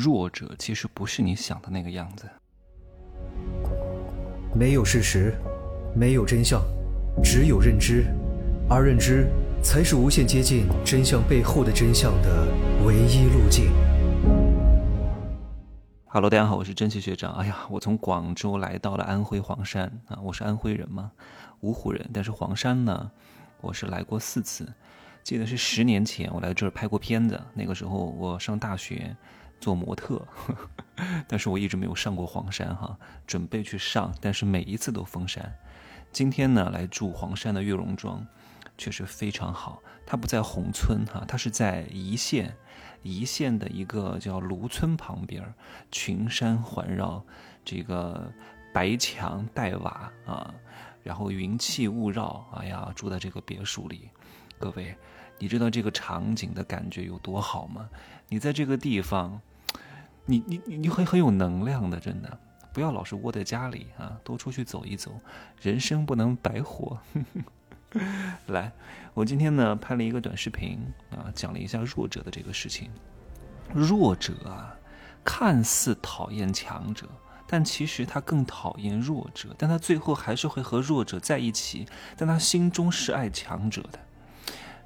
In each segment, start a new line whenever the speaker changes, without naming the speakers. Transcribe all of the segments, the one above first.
弱者其实不是你想的那个样子。
没有事实，没有真相，只有认知，而认知才是无限接近真相背后的真相的唯一路径。
Hello，大家好，我是真奇学长。哎呀，我从广州来到了安徽黄山啊，我是安徽人嘛，芜湖人，但是黄山呢，我是来过四次。记得是十年前我来这儿拍过片子，那个时候我上大学。做模特，但是我一直没有上过黄山哈，准备去上，但是每一次都封山。今天呢，来住黄山的月榕庄，确实非常好。它不在宏村哈，它是在宜县，宜县的一个叫芦村旁边，群山环绕，这个白墙黛瓦啊，然后云气雾绕，哎呀，住在这个别墅里，各位，你知道这个场景的感觉有多好吗？你在这个地方。你你你很很有能量的，真的，不要老是窝在家里啊，多出去走一走，人生不能白活。来，我今天呢拍了一个短视频啊，讲了一下弱者的这个事情。弱者啊，看似讨厌强者，但其实他更讨厌弱者，但他最后还是会和弱者在一起，但他心中是爱强者的。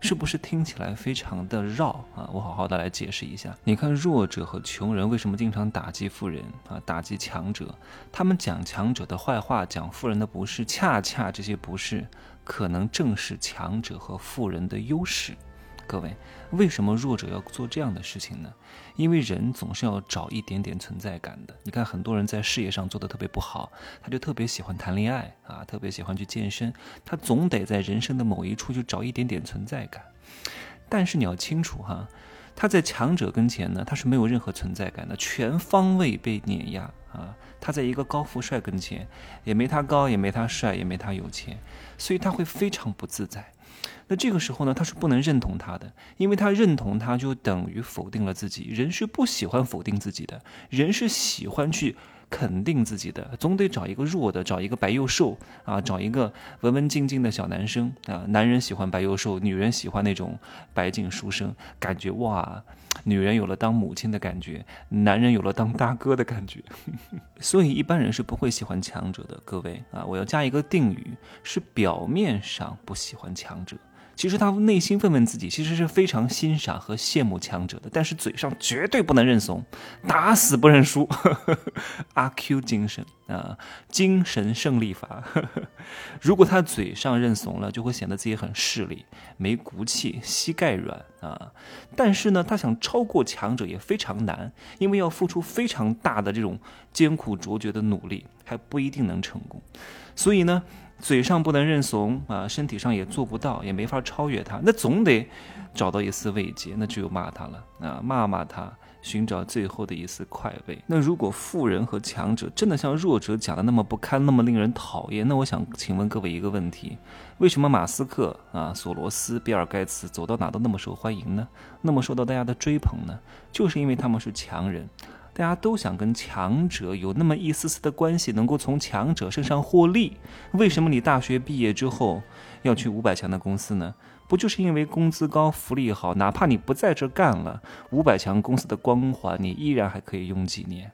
是不是听起来非常的绕啊？我好好的来解释一下。你看，弱者和穷人为什么经常打击富人啊？打击强者，他们讲强者的坏话，讲富人的不是，恰恰这些不是，可能正是强者和富人的优势。各位，为什么弱者要做这样的事情呢？因为人总是要找一点点存在感的。你看，很多人在事业上做的特别不好，他就特别喜欢谈恋爱啊，特别喜欢去健身，他总得在人生的某一处去找一点点存在感。但是你要清楚哈，他在强者跟前呢，他是没有任何存在感的，全方位被碾压啊。他在一个高富帅跟前，也没他高，也没他帅，也没他有钱，所以他会非常不自在。那这个时候呢，他是不能认同他的，因为他认同他就等于否定了自己。人是不喜欢否定自己的，人是喜欢去肯定自己的。总得找一个弱的，找一个白又瘦啊，找一个文文静静的小男生啊。男人喜欢白又瘦，女人喜欢那种白净书生，感觉哇，女人有了当母亲的感觉，男人有了当大哥的感觉。所以一般人是不会喜欢强者的。各位啊，我要加一个定语，是表面上不喜欢强者。其实他内心问问自己，其实是非常欣赏和羡慕强者的，但是嘴上绝对不能认怂，打死不认输。阿 Q 精神啊，精神胜利法。如果他嘴上认怂了，就会显得自己很势利、没骨气、膝盖软啊。但是呢，他想超过强者也非常难，因为要付出非常大的这种艰苦卓绝的努力，还不一定能成功。所以呢。嘴上不能认怂啊，身体上也做不到，也没法超越他，那总得找到一丝慰藉，那只有骂他了啊，骂骂他，寻找最后的一丝快慰。那如果富人和强者真的像弱者讲的那么不堪，那么令人讨厌，那我想请问各位一个问题：为什么马斯克啊、索罗斯、比尔盖茨走到哪都那么受欢迎呢？那么受到大家的追捧呢？就是因为他们是强人。大家都想跟强者有那么一丝丝的关系，能够从强者身上获利。为什么你大学毕业之后要去五百强的公司呢？不就是因为工资高、福利好？哪怕你不在这干了，五百强公司的光环你依然还可以用几年。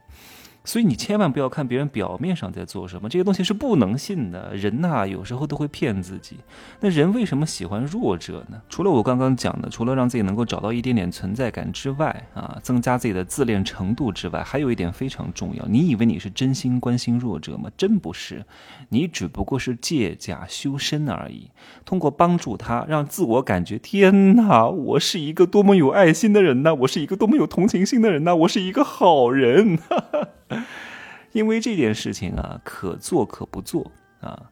所以你千万不要看别人表面上在做什么，这些东西是不能信的。人呐，有时候都会骗自己。那人为什么喜欢弱者呢？除了我刚刚讲的，除了让自己能够找到一点点存在感之外，啊，增加自己的自恋程度之外，还有一点非常重要。你以为你是真心关心弱者吗？真不是，你只不过是借假修身而已。通过帮助他，让自我感觉，天哪，我是一个多么有爱心的人呐！我是一个多么有同情心的人呐！我是一个好人。因为这件事情啊，可做可不做啊，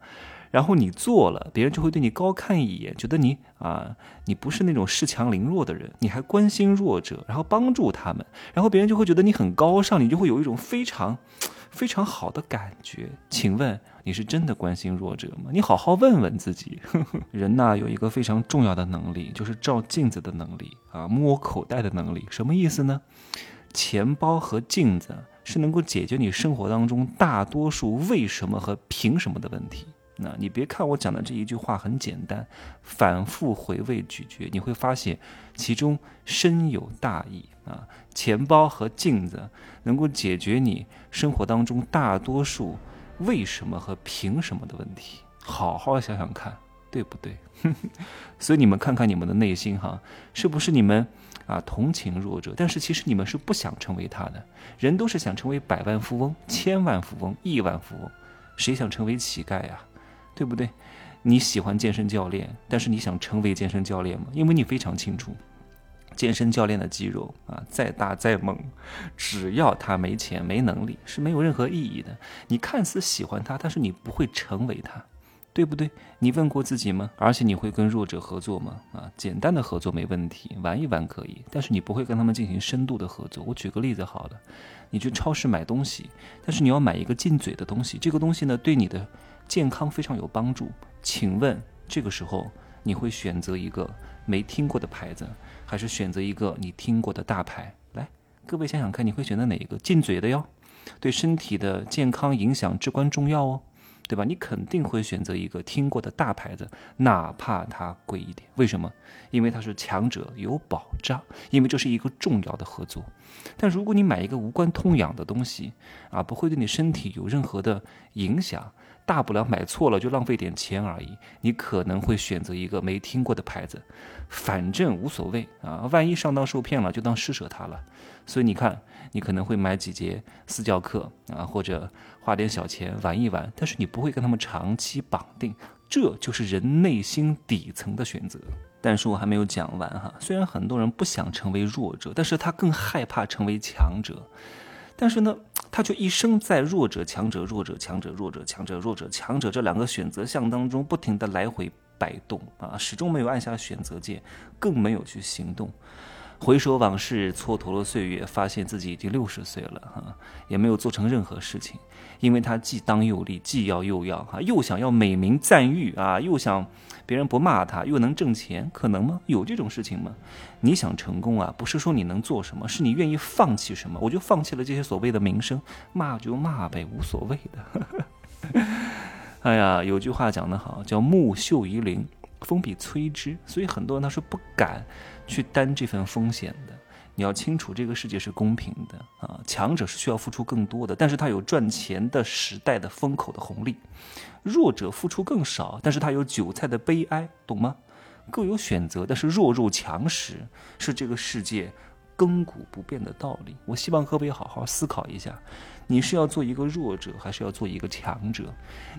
然后你做了，别人就会对你高看一眼，觉得你啊，你不是那种恃强凌弱的人，你还关心弱者，然后帮助他们，然后别人就会觉得你很高尚，你就会有一种非常非常好的感觉。请问你是真的关心弱者吗？你好好问问自己。人呐，有一个非常重要的能力，就是照镜子的能力啊，摸口袋的能力。什么意思呢？钱包和镜子。是能够解决你生活当中大多数为什么和凭什么的问题那你别看我讲的这一句话很简单，反复回味咀嚼，你会发现其中深有大义啊！钱包和镜子能够解决你生活当中大多数为什么和凭什么的问题，好好想想看，对不对？所以你们看看你们的内心哈，是不是你们啊同情弱者，但是其实你们是不想成为他的。人都是想成为百万富翁、千万富翁、亿万富翁，谁想成为乞丐呀？对不对？你喜欢健身教练，但是你想成为健身教练吗？因为你非常清楚，健身教练的肌肉啊，再大再猛，只要他没钱没能力，是没有任何意义的。你看似喜欢他，但是你不会成为他，对不对？你问过自己吗？而且你会跟弱者合作吗？啊，简单的合作没问题，玩一玩可以，但是你不会跟他们进行深度的合作。我举个例子好了，你去超市买东西，但是你要买一个进嘴的东西，这个东西呢，对你的。健康非常有帮助，请问这个时候你会选择一个没听过的牌子，还是选择一个你听过的大牌？来，各位想想看，你会选择哪一个？进嘴的哟，对身体的健康影响至关重要哦，对吧？你肯定会选择一个听过的大牌子，哪怕它贵一点。为什么？因为它是强者，有保障，因为这是一个重要的合作。但如果你买一个无关痛痒的东西啊，不会对你身体有任何的影响。大不了买错了就浪费点钱而已，你可能会选择一个没听过的牌子，反正无所谓啊，万一上当受骗了就当施舍他了。所以你看，你可能会买几节私教课啊，或者花点小钱玩一玩，但是你不会跟他们长期绑定，这就是人内心底层的选择。但是我还没有讲完哈，虽然很多人不想成为弱者，但是他更害怕成为强者。但是呢，他却一生在弱者、强者、弱者、强者、弱者、强者、弱者、强者这两个选择项当中不停的来回摆动啊，始终没有按下选择键，更没有去行动。回首往事，蹉跎了岁月，发现自己已经六十岁了哈，也没有做成任何事情，因为他既当又立，既要又要哈，又想要美名赞誉啊，又想别人不骂他，又能挣钱，可能吗？有这种事情吗？你想成功啊，不是说你能做什么，是你愿意放弃什么。我就放弃了这些所谓的名声，骂就骂呗，无所谓的。哎呀，有句话讲得好，叫木秀于林，风必摧之，所以很多人他是不敢。去担这份风险的，你要清楚，这个世界是公平的啊，强者是需要付出更多的，但是他有赚钱的时代的风口的红利，弱者付出更少，但是他有韭菜的悲哀，懂吗？各有选择，但是弱肉强食是这个世界。亘古不变的道理，我希望各位好好思考一下，你是要做一个弱者，还是要做一个强者？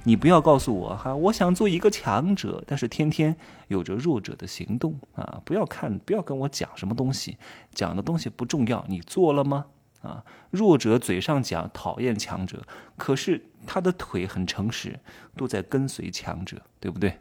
你不要告诉我哈，我想做一个强者，但是天天有着弱者的行动啊！不要看，不要跟我讲什么东西，讲的东西不重要，你做了吗？啊，弱者嘴上讲讨厌强者，可是他的腿很诚实，都在跟随强者，对不对？